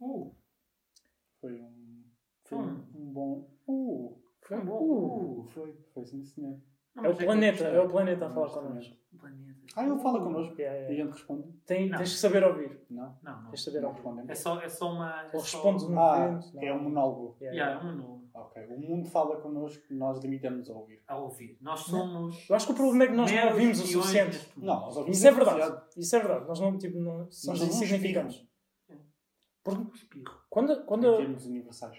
Uh, Foi um. Foi Hum. um bom. Uh, foi bom. uh, foi, foi sim, senhor. Não, É o eu planeta, gostei. é o planeta a falar connosco. Planeta. Ah, ele fala connosco. Yeah, E a gente responde? Tem, tens que saber ouvir. Não. Não, não. Tens de saber Não ouvir. É só, é só uma. É Ou só... respondes no Ah, vento. é um monólogo. Yeah, Yeah, é um monólogo. Ok. O mundo fala connosco, nós limitamos a ouvir. A ouvir. Nós somos. Eu acho que o problema é que nós não ouvimos o suficiente. Não, nós ouvimos Isso é verdade. Isso é verdade. Nós não, tipo, não Nós somos insignificantes. Quando, quando Em termos universais.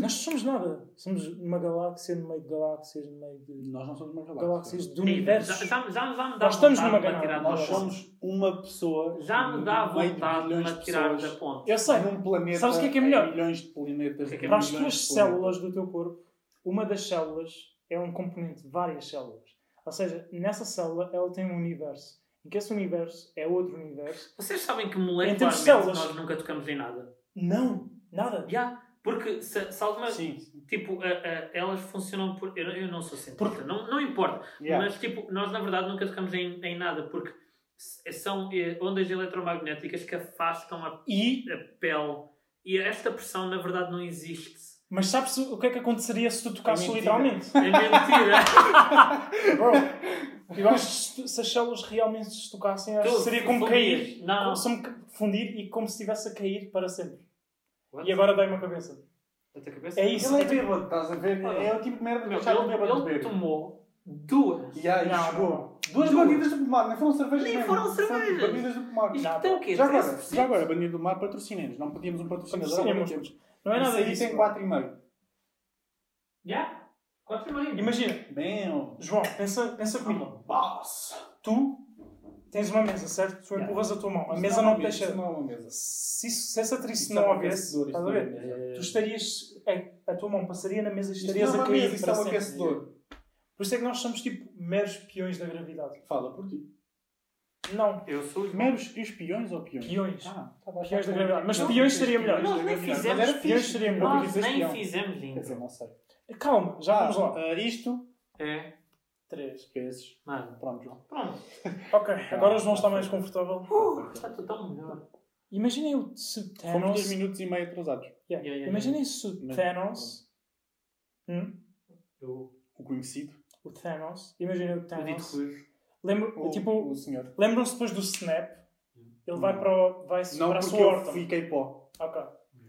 nós somos nada, somos uma galáxia no meio de galáxias, no meio de Nós não somos uma galáxia. galáxias do Sim, universo. Já, já, já, já me dá Nós estamos numa de atirar Nós somos uma pessoa. Já me dá de vontade de me de pessoas, da ponte. Eu sei. Num planeta. Sabes o que é que é melhor? Milhões de planetas. O que é que é Para as tuas de células do teu corpo, uma das células é um componente de várias células. Ou seja, nessa célula ela tem um universo. Em que esse universo é outro universo. Vocês sabem que molecularmente células. nós nunca tocamos em nada. Não, nada. Já. Porque se, se alguma. Sim. Tipo, a- a- elas funcionam por. Eu, eu não sou cientista, não, não importa. Yeah. Mas, tipo, nós na verdade nunca tocamos em, em nada porque são eh, ondas eletromagnéticas que afastam a, E, a pele. E esta pressão na verdade não existe. Mas sabes o que é que aconteceria se tu tocasses É literalmente? É mentira. Bro, eu acho que se, as células realmente se tocassem, acho que seria como fundir. cair. Não. Como se me fundir e como se estivesse a cair para sempre. What? E agora dei uma cabeça. A tua cabeça? É isso. Ele é bêbado, estás a ver? Ah. É o tipo de merda que ele, bêbado ele tomou duas. E aí Não, chegou. Duas Duas. bandidas do pomar, nem foram cervejas Nem mesmo. foram cervejas. Bandidas do pomar. Isto tem o quê? Já agora, 13%? já agora, bandido do mar patrocina-nos. Não pedimos um patrocinador. Patrocinemos. Não é Isso nada aí disso. tem bro. 4,5. Já? Quatro e meio. Imagina, Bem, João, pensa, pensa comigo. boss. Tu tens uma mesa, certo? Tu Yeah. empurras a tua mão. A Isso mesa é não te mesa, deixa. isso não é uma mesa. Se, isso- se essa Isso não é houvesse, estás a isso é ver? Tu estarias. A, a tua mão passaria na mesa e Isto estarias é a cair mesa, isso para é um sempre. aquecedor. Por isso é que nós somos tipo meros peões da gravidade. Fala por ti. Não, Eu sou os Meros espiões ou peões? peões. Ah, tá bem. Peões da gravidade. Mas Não, peões não, seria melhor. Nós nem fizemos peões seria Eu melhor. Nós nem fizemos Quer dizer, ainda. não sei. Calma, já vamos lá. ah, isto, É. Três. vezes. Mano. Pronto, João. Pronto. Ok, agora o João está mais confortável. Uh, está tudo tão melhor. Imaginem o se Fomos Thanos. 2 minutos e meio atrasados. Yeah. Yeah, yeah, Imaginem se o Thanos. Hum? O conhecido. O Thanos. Imaginem o o dito Lembra, O, tipo, o senhor. lembram-se depois do Snap? Ele vai Não. para, o, vai Não para a porque sua eu horta. fiquei pó. Ok.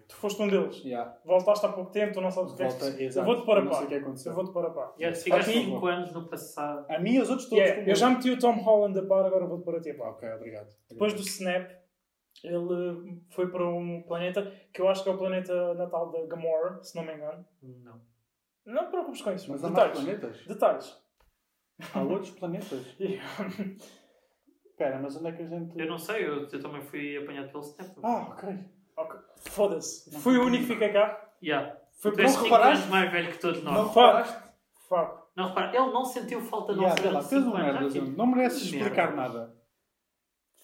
Tu foste um deles. Yeah. Voltaste há pouco tempo, tu não sabes o que é que Eu vou-te pôr a Não par. o que aconteceu. Eu vou-te pôr a par. Já ficaste Aqui- 5 anos no passado. A mim e os outros todos. Yeah, eu já meti o Tom Holland a par, agora vou-te pôr a ti a par. Ok, obrigado. Depois do Snap, ele foi para um planeta que eu acho que é o planeta natal da Gamora, se não me engano. Não. Não te preocupes com isso. Mas há mais Detalhes. planetas? Detalhes. Há outros planetas? Espera, mas onde é que a gente... Eu não sei, eu, eu também fui apanhado pelo Snap. Ah, ok. Ok. Foda-se. Não Fui o único que fiquei cá. Yeah. Foi Tu por és um 5 reparaste? anos mais velho que todos nós. Não Não, Fuck. reparaste? Fuck. repara, ele não sentiu falta de Yeah, não lá, fez um merda, Ah, Não mereces que explicar merda. nada.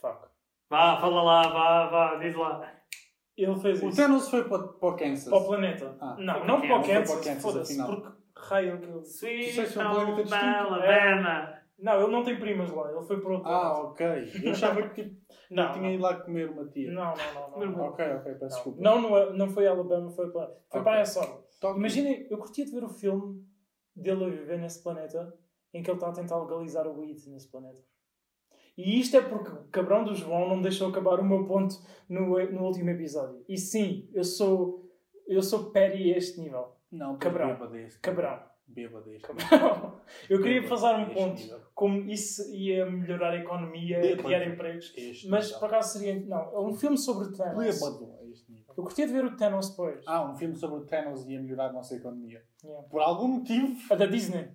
Fuck. Vá, fala lá, vá, vá, diz lá. Ele fez O isso. Thanos foi para, para o Kansas. Para o planeta. Ah. não, não para o Kansas, o Foda-se. Porque raio que ele... Sweet Home. Alabama. Não, ele não tem primas lá. Ele foi para outro Ah, planeta. ok. Eu achava que tipo, Não, tinha ido lá comer uma tia. não, não, não. não. Ok, ok, peço desculpa. Não, não, é- não foi Alabama, foi para, foi Ok. para essa. Imaginem, eu curtia de ver o filme dele a viver nesse planeta em que ele está a tentar legalizar o weed nesse planeta. E isto é porque o cabrão do João não me deixou acabar o meu ponto no, no último episódio. E sim, eu sou eu sou petty a este nível. Não, Cabrão. bêbado este. Cabrão. Bêbado este. eu queria fazer um ponto como isso ia melhorar a economia, Bêbado. criar empregos. Este Mas nível. por acaso seria. Não, é um filme sobre o Thanos. Bêbado a este nível. Eu curtia de ver o Thanos depois. Ah, um filme sobre o Thanos ia melhorar a nossa economia. Yeah. Por algum motivo. A da Disney.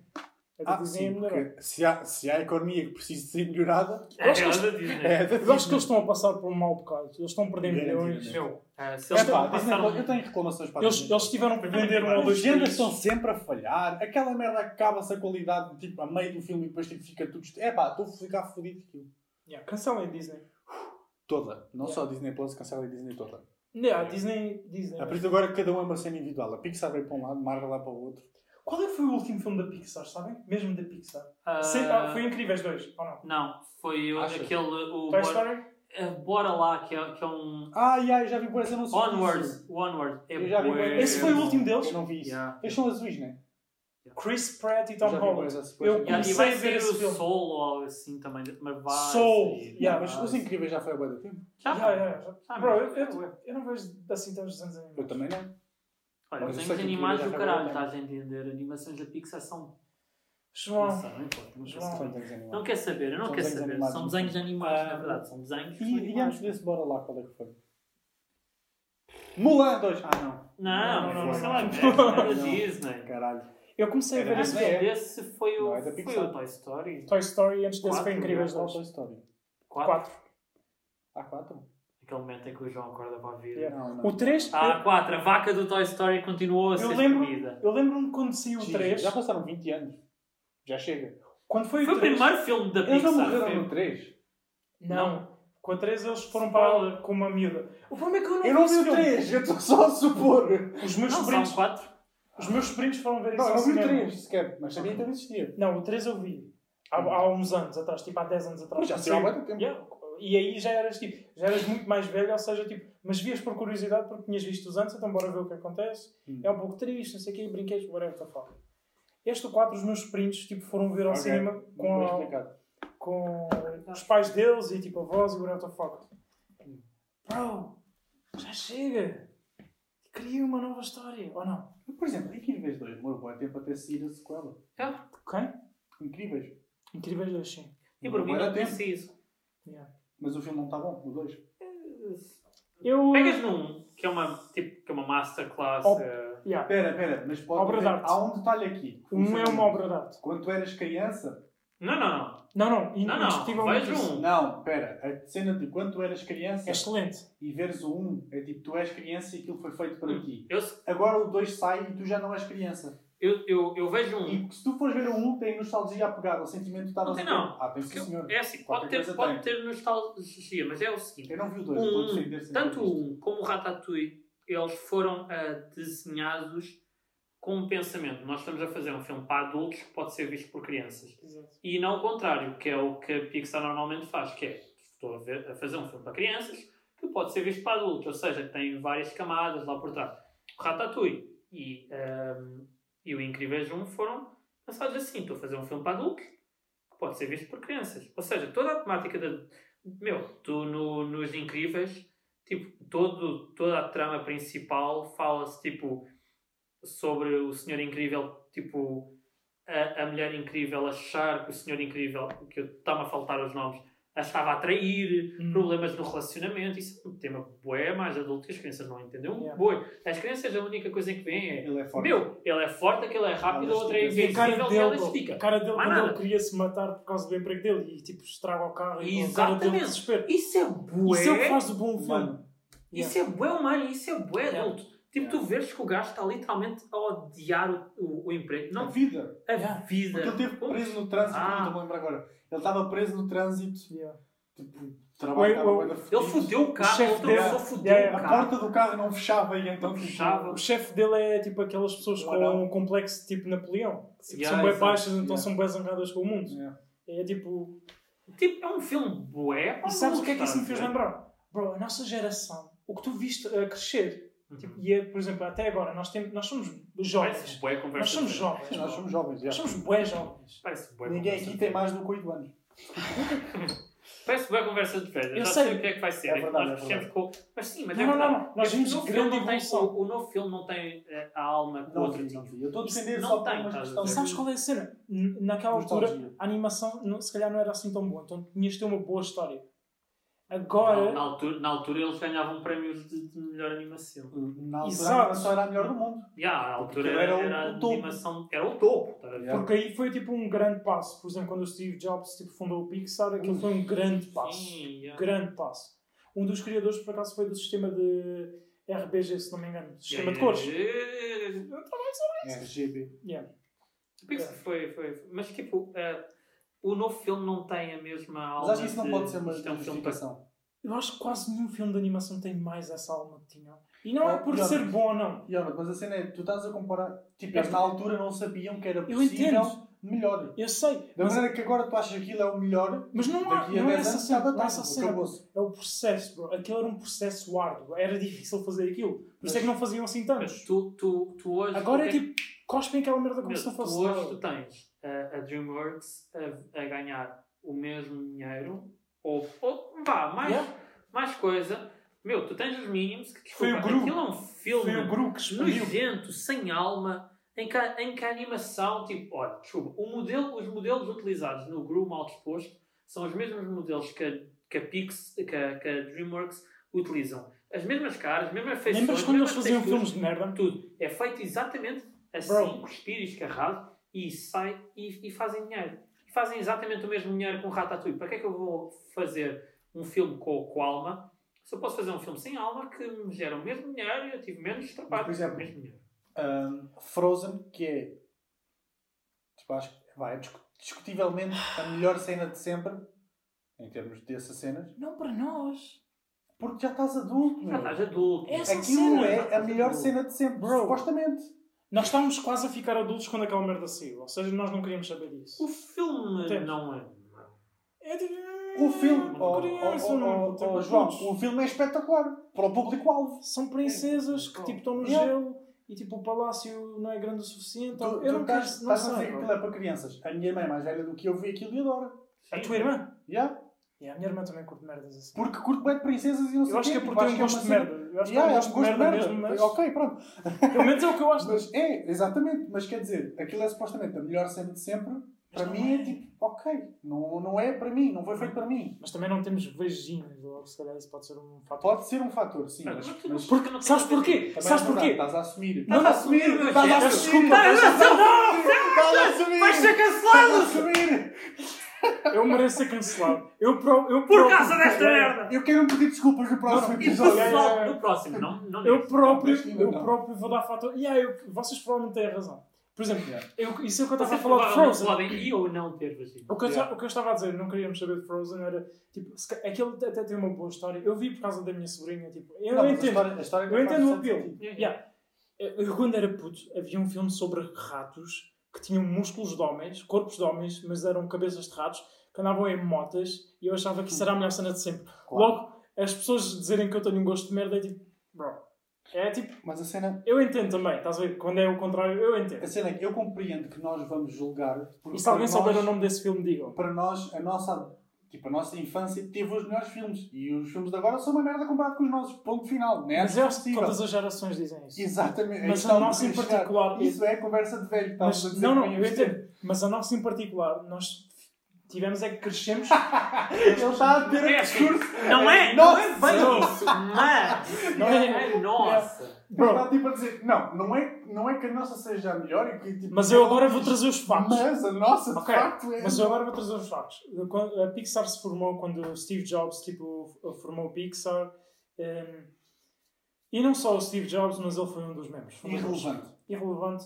A da Ah, sim, porque se há, se há economia que precisa de ser melhorada, É, acho Disney. é da Eu acho que eles estão a passar por um mau bocado. Eles estão a perder milhões. Meu, ah, se É eles pá, não Disney, passaram... eu tenho reclamações para a Eles, Disney. eles tiveram que vender um ou As dois agendas países. estão sempre a falhar. Aquela merda acaba-se a qualidade, tipo, a meio do filme e depois tipo, fica tudo... É pá, estou a ficar fodido aquilo. Yeah, Cancelem a Disney. Toda. Não Yeah. só a Disney Plus, cancela a Disney toda. Yeah, a Disney. Disney É por isso agora cada um é uma cena individual. A Pixar veio para um lado, Marvel lá para o outro. Qual é que foi o último filme da Pixar, sabem? Mesmo da Pixar. Ah, Sei- ah, foi Incríveis 2, ou não? Não, foi o- Achas? aquele... O Toy Story? eh, bora lá, que é, que é um. Ah, yeah, eu já vi por esse anúncio. Onwards. Onwards. É Eu já vi bué- Esse foi o último deles? Eu não vi isso. Yeah. Eles são azuis, né? Chris Pratt e Eu Tom Holland. Eu comecei a ver esse o filme. Soul ou algo assim também, mas vai. Soul. sair. Yeah, mas Os. Incríveis já foi há de tempo. Já, já. já, Bro, eu, mas- eu, eu não vejo assim tantos desenhos Eu animados. também não. Olha, Mas animados aquilo do caralho, estás a entender? Animações da Pixar são. João, Não, sei, não importa, não quer João. animados. Não quer saber, eu não São quero saber. animados, São desenhos animados, na Ah, verdade. São desenhos E, e antes desse, bora lá, qual é que foi? Mulan 2. Ah, não. Não, Não, não, sei não. lá, é da Não. Disney. Caralho. eu comecei a ver Era esse filme. é. Esse foi o, Não, é foi o Toy Story Toy Story antes desse foi 2. Toy Story? 4. 4. Há 4? Aquele momento em que o João acorda para a vida. Yeah. Não, não. O 3, Ah, 4. A vaca do Toy Story continuou a eu ser lembro- escolhida. eu lembro-me quando saiu o Sim, 3. Já passaram 20 anos. Já chega. Quando foi, Foi o o 3. primeiro filme da Eles não Pixar. morreram no 3. Não. Com a 3 eles foram para com uma miúda. O problema é que eu não Eu não vi o filme. 3, eu estou só a supor. Os meus Não, sobrinhos, são 4. os meus sobrinhos foram ver isso Não, eu não vi o cinema. 3 sequer, mas sabia que ele existia. Não, o 3 eu vi. Há, há uns anos atrás, tipo há 10 anos atrás. Mas já saiu há muito tempo. Yeah. E aí já eras tipo, já eras muito mais velho, ou seja, tipo, mas vias por curiosidade porque tinhas visto os antes, então bora ver o que acontece. Hum. É um pouco triste, não sei o quê, brinquedos, whatever the fuck. Este o 4, os meus sobrinhos tipo, foram ver ao Ok, cinema com, a- com os pais deles e tipo avós e whatever the fuck. Bro, já chega! Cria uma nova história, ou não? Por exemplo, Incríveis 2 demorou bom tempo até sair a sequela. Quem? Incríveis. Incríveis 2, sim. E por mim não tempo. preciso. Yeah. Mas o filme não está bom, o 2. Eu. Pegas num, que é uma, tipo, que é uma masterclass. Oh. eh, Yeah. Espera, espera, mas pode Obra de arte. Há um detalhe aqui. Um é uma obra de arte. Quando tu eras criança... Não, não, não. Não, não, Não, não, isso. um. Não, espera. A cena de quando tu eras criança É excelente. e veres o 1, é tipo, tu és criança e aquilo foi feito para Hum. ti. Eu, Agora o 2 sai e tu já não és criança. Eu, eu, eu vejo um. E se tu fores ver o 1, tem nostalgia a pegar, o sentimento que estavas Não tem, não. Ah, tem sim, senhor. É assim, pode ter, pode tem. ter nostalgia, mas é o seguinte. Eu não vi o 2, estou a Um, defender tanto o. 1 como o Ratatouille, eles foram ah, desenhados com um pensamento. Nós estamos a fazer um filme para adultos que pode ser visto por crianças. Exato. E não o contrário, que é o que a Pixar normalmente faz, que é estou a, ver- a fazer um filme para crianças que pode ser visto para adultos, ou seja, que tem várias camadas lá por trás. O Ratatouille e, ahm, e o Incríveis 1 foram pensados assim, estou a fazer um filme para adultos que pode ser visto por crianças. Ou seja, toda a temática da... Meu, tu no, nos Incríveis, tipo, todo, toda a trama principal fala-se, tipo, sobre o Senhor Incrível, tipo, a, a mulher incrível achar que o senhor incrível, que está-me a faltar os nomes, a estava a atrair, Hum. problemas no relacionamento, isso é um tema bué mais adulto que as crianças não entendem. Um Yeah. bué. As crianças a única coisa que veem é Ele é forte. meu, ele é forte, aquele é rápido, a Ela outra é. E a invencível e ela estica. a cara dele quando ele queria se matar por causa do emprego dele e tipo estraga o carro e a cara dele desespero. Isso é bué. Isso é o que faz do bom filme. Isso é bué humano, isso é bué Yeah. Tipo, Yeah. tu vês que o gajo está literalmente a odiar o, o, o emprego. a Não, vida. a Yeah. vida. Porque ele esteve preso no trânsito, Ah. não estou a lembrar agora. Ele estava preso no trânsito, Yeah. tipo, trabalho da Ele fodeu o carro, chefe outra dele- Yeah, o A carro. porta do carro não fechava e então tipo, Fechava. O chefe dele é tipo aquelas pessoas com anão. um complexo tipo Napoleão. que tipo, Yeah, são bem baixas, então são bem zangadas com o mundo. Yeah. É tipo. Tipo, é um filme bué. E sabes o que é que isso me fez a ver? lembrar? Bro, a nossa geração, o que tu viste a crescer, Uhum. tipo, e é, por exemplo, até agora, nós, temos, nós somos jovens. Parece bué conversa. Nós somos jovens. Sim, nós somos jovens, já. Nós somos bué jovens. Parece bué Ninguém aqui tem mais do que 8 anos. Parece bué conversa de velho. Eu Já sei. sei o que é que vai ser. É verdade, nós é com... Mas sim, mas Não, é não, verdade. não, não. Nós vimos grande não tem- o, o novo filme não tem eh, a alma que o Não outro tinha. Eu estou a defender não só por tem, uma questão sabes qual é a cena? Naquela altura, a animação se calhar não era assim tão boa, então tinhas de ter uma boa história. Na, Agora, na altura, na altura eles ganhavam prémios de, de melhor animação. Na altura Exato. a animação era a melhor do mundo. Yeah, a altura era, era o- era a o topo. animação. Era o topo. Yeah. porque aí foi tipo um grande passo. Por exemplo, quando o Steve Jobs tipo, fundou o Pixar, aquilo foi um grande passo. Sim, yeah. Grande passo. Um dos criadores, por acaso, foi do sistema de RBG, se não me engano. Sistema de Yeah, cores. yeah, yeah. RGB. Yeah. O Pixar foi, foi. Mas tipo, eh, o novo filme não tem a mesma alma. Mas acho que isso não de- pode ser uma é um justificação. Eu acho que quase nenhum filme de animação tem mais essa alma que tinham. E não é Oh, por ser bom ou não. Jonathan, mas a cena é, tu estás a comparar. Tipo, É eles na altura não sabiam que era Eu possível entendo. melhor. Eu sei. Da Mas, maneira que agora tu achas que aquilo é o melhor, mas não, há, não é 10 essa cena. Não é essa cena. É o processo, bro. Aquilo era um processo árduo. Era difícil fazer aquilo. Por isso é que não faziam assim Mas tantos. tu, tu, tu hoje. Agora é que tipo, cospem aquela merda como se não tu fosse hoje tu tens a, a DreamWorks a, a ganhar o mesmo dinheiro, ou, ou vá, mais, Yeah. mais coisa. Meu, tu tens os Minions, que Foi o desculpa, Gru. aquilo é um filme Foi o Gru que nojento, sem alma, em que, a- em que a animação, tipo, olha, desculpa, o modelo, os modelos utilizados no Gru mal disposto são os mesmos modelos que a, que a, Pix, que a, que a DreamWorks utilizam. As mesmas caras, as mesmas feições, Lembras quando eles faziam texturas, filmes de merda? tudo. É feito exatamente assim, Bro. cuspir e escarrado, e sai e, e fazem dinheiro. E fazem exatamente o mesmo dinheiro com Ratatouille. Para que é que eu vou fazer um filme com, com alma se eu posso fazer um filme sem alma que me gera o mesmo dinheiro e eu tive menos trabalho Por exemplo, o mesmo dinheiro? Um, Frozen, que é, tipo, acho que vai, é discu- discutivelmente a melhor cena de sempre, em termos dessas cenas, Não para nós. porque já estás adulto, Já estás adulto. Essa Aquilo cena, é a melhor adulto. cena de sempre, Bro. supostamente. Nós estávamos quase a ficar adultos quando aquela merda saiu. Ou seja, nós não queríamos saber disso. O filme Entendes? não é. É tipo... O filme, oh, criança, oh, oh, não, oh, tipo, João, o filme é espetacular para o público-alvo. São princesas que tipo estão no Yeah. gelo e tipo o palácio não é grande o suficiente. Tu, eu tu não estás, quero, não estás a dizer sei. que aquilo é para crianças. A minha irmã é mais velha do que eu, vê aquilo e adora. A tua irmã? Yeah? Yeah, a minha irmã também curte merdas assim. Porque curto bem de princesas e não sei Eu acho que é tipo, porque um é gosto de merda. Eu acho que Yeah, é um é gosto um de gosto de merda mesmo, mas Ok, pronto. pelo menos é o que eu acho. Mas é, exatamente. Mas quer dizer, aquilo é supostamente a melhor cena de sempre. Para não mim é é. tipo, ok, não, não é para mim, não foi feito para mim. Mas também não temos vaginas, logo se calhar isso pode ser um fator. Pode ser um fator, sim. Mas Mas, não- mas porque não Sabes porquê? Sabes é porquê? Estás a assumir. Estás a assumir, Estás a assumir. Estás a assumir. Estás a assumir. Vais ser Estás a cancelado! assumir. Eu mereço ser cancelado. Eu, pro, eu Por próprio- causa desta merda! Eu quero me pedir desculpas no próximo E episódio. pessoal, yeah. no próximo, não, não Eu próprio, eu não. próprio vou dar fator. Yeah, eu, vocês provavelmente têm razão. Por exemplo, eu, isso é o que eu estava a Vocês falar de provavelmente Frozen. podem ir ou não ter vagina. O que, eu, Yeah. o que eu estava a dizer, não queríamos saber de Frozen, era tipo, se ca- aquilo até tem uma boa história. Eu vi por causa da minha sobrinha, tipo, eu Não, entendo. história- a história Eu entendo o apelo. Yeah. Yeah. Eu, eu, quando era puto, havia um filme sobre ratos que tinham músculos de homens, corpos de homens, mas eram cabeças de ratos, que andavam em motas e eu achava que isso era a melhor cena de sempre. Claro. Logo, as pessoas dizerem que eu tenho um gosto de merda é tipo, bro. É tipo, Mas a cena, eu entendo também, estás a ver? Quando é o contrário, eu entendo. a cena é que eu compreendo que nós vamos julgar. E se alguém souber o nome desse filme, digam. Para nós, a nossa, tipo, a nossa infância teve os melhores filmes. E os filmes de agora são uma merda comparado com os nossos. Ponto final. Não é Mas eu acho que todas as gerações dizem isso. Exatamente. Mas a nossa em particular- Isso é conversa de velho. Mas, não, não, eu entendo. Mas a nossa em particular, nós tivemos é que crescemos. Ele está a ter É um assim, discurso. Não é, não é bem isso, mas Não é- é nossa. Ele está tipo a dizer, não, não é, não é que a nossa seja a melhor e que tipo, mas eu agora vou trazer os factos. Mas a nossa, de Ok, facto, é. Mas eu agora vou trazer os factos. A Pixar se formou quando o Steve Jobs tipo, formou o Pixar. ehm, e não só o Steve Jobs, mas ele foi um dos membros. Irrelevante. Irrelevante.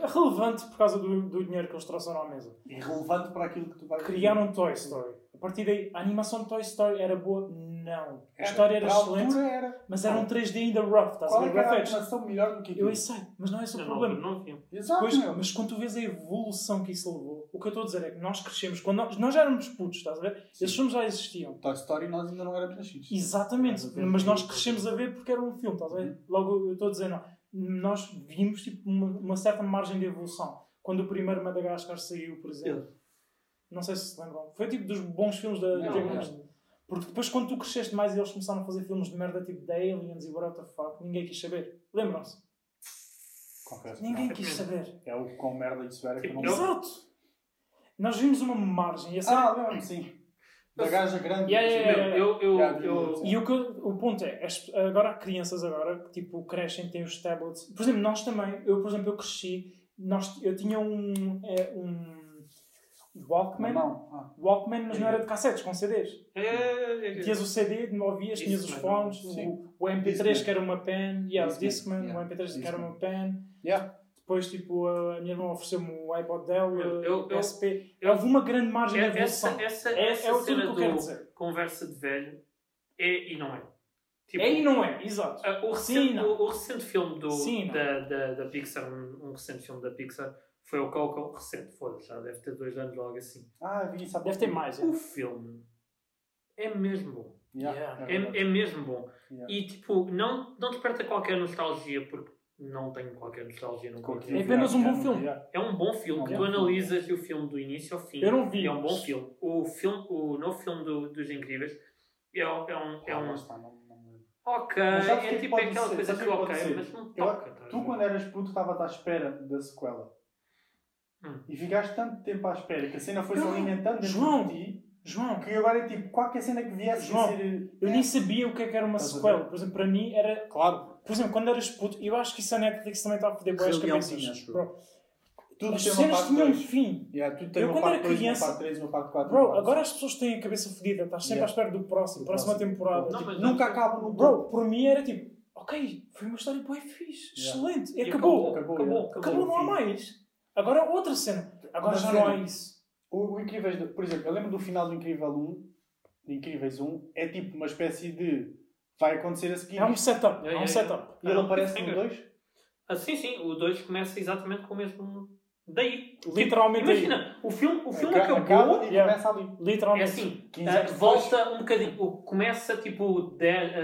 Relevante por causa do, do dinheiro que eles trouxeram à mesa. Irrelevante para aquilo que tu vais Criaram Toy Story. A partir daí, a animação de Toy Story era boa? Não. A Era, história era para a excelente, era. mas era um 3D ainda rough, estás a Qual é ver? que era a Rough edge. animação melhor do que aquilo? Eu sei, mas não é esse o Não, problema. não, não vi. Exato, Pois, mas quando tu vês a evolução que isso levou, o que eu estou a dizer é que nós crescemos, quando nós, nós já éramos putos, estás a ver? Esses filmes já existiam. Toy Story nós ainda não éramos nascidos. Exatamente, a mas nós crescemos a ver porque era um filme, estás a ver? Logo eu estou a dizer, não. Nós vimos tipo, uma, uma certa margem de evolução. Quando o primeiro Madagascar saiu, por exemplo, não sei se se lembram, foi tipo dos bons filmes da não. Porque depois, quando tu cresceste mais eles começaram a fazer filmes de merda tipo The Aliens e what the fuck, ninguém quis saber. Lembram-se? Confesso Ninguém não. quis saber. É o quão merda isso era que eu não Eu- Exato! Nós vimos uma margem. E, a série- Ah, lembro-me, sim. Da gaja grande. Yeah, yeah, yeah. Eu, eu, eu, e o, que, o ponto é, as- agora há crianças agora que tipo, crescem, têm os tablets. Por exemplo, nós também, eu por exemplo, eu cresci, nós, eu tinha um, é, um Walkman, Não, ah. Walkman, mas não era de cassetes, com CDs. É, é, é. Tinhas o CD, não ouvias, tinhas os fones, o, o MP3 Discman. que era uma pen, yeah, o Discman, o MP3 que era uma pen. Yeah. Depois, tipo, a minha irmã ofereceu-me o iPod dela, Eu- eu- o SP. eu- Houve uma grande margem de É- Essa, evolução. essa, É, essa é o tudo que cena eu quero do dizer. conversa de velho é e não é. Tipo, É e não é, exato. ah, o, Sim, recente, não. o, o recente filme do, Sim, da, da, da Pixar, um, um recente filme da Pixar, foi o Coco. Recente, foda-se, já deve ter dois anos logo assim. Ah, vi isso Deve ter mais. é. O filme é mesmo bom. Yeah, Yeah. é. É, é mesmo bom. Yeah. E tipo, não, não desperta qualquer nostalgia, porque não tenho qualquer nostalgia. Aquilo É apenas um bom filme. É um bom filme, É que tu analisas o filme do início ao fim. Eu não vi, É um bom filme. O, filme, o novo filme do- dos Incríveis é, um- é um. É Ah, um ok, é é que tipo aquela ser? coisa Sabes que ok, mas não toca. a Tu, quando eras puto, estavas à espera da sequela. Hum. E ficaste tanto tempo à espera que a cena foi-se Não, alimentando dentro João. de ti João, que agora é tipo, qualquer cena que viesse João, ser. eu nem sabia o que é que era uma Estás sequela. Por exemplo, para mim era. Claro, Por exemplo, quando eras puto, eu acho que isso a Netflix também está a foder boas. Bro, tudo as cenas tinham um 2. fim. Yeah, tudo tem Eu, uma quando parte era 2, uma criança- parte 3, uma parte 4. Bro, agora as pessoas têm a cabeça fodida, estás sempre Yeah. à espera do próximo, Do próxima próximo. temporada. Não, Tipo, Nunca acaba no Bro, por mim era tipo, ok, foi uma história boa fixe, Yeah. excelente, e E acabou. acabou, acabou, yeah. Acabou, não há mais. Agora outra cena. Agora já não há isso. O, o Incríveis, por exemplo, eu lembro do final do Incrível 1, do Incríveis 1, é tipo uma espécie de vai acontecer a seguir É um setup, Yeah, é um yeah, setup. e ele É um aparece no cliffhanger. 2. Ah, sim, sim, o 2 começa exatamente com o mesmo. Daí. Literalmente Tipo, imagina, o filme, o filme Acaba, acabou. acaba e Yeah. começa ali. É Literalmente. assim, 15 ah, anos volta um bocadinho. Começa tipo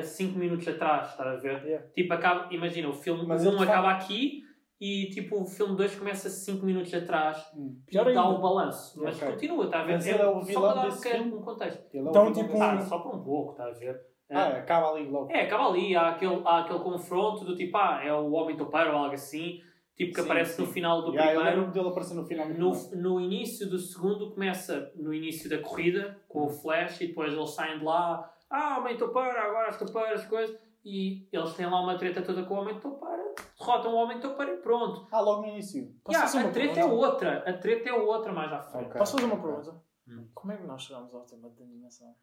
5 minutos atrás, estás a ver? Yeah. Tipo, acaba, imagina, o filme Mas 1 ele faz- acaba aqui e tipo o filme 2 começa 5 minutos atrás Hum. e Pior dá ainda. o balanço. Mas Ok. continua, está a ver? Ele é o só vilão para dar um desse bocadinho filme? um contexto. Ele é Então, tipo, desse Ah, só para um pouco, está a ver? Ah, acaba ali logo. É, acaba ali, há aquele, há aquele confronto do tipo, ah, é o Homem Topeiro ou algo assim, tipo que Sim, aparece sim. no final do Yeah, eu primeiro. lembro dele aparecer no final. No, no início do segundo começa no início da corrida com o Flash e depois eles saem de lá, ah, Homem Topeiro, agora as topeiras, coisas, e eles têm lá uma treta toda com o Homem Topeiro, derrotam o Homem Topeiro e pronto. Ah, logo no início. Posso Yeah, a treta é pergunta? outra, a treta é outra mais à frente. Ok. Posso fazer uma pergunta? Hum. Como é que nós chegamos ao tema de animação?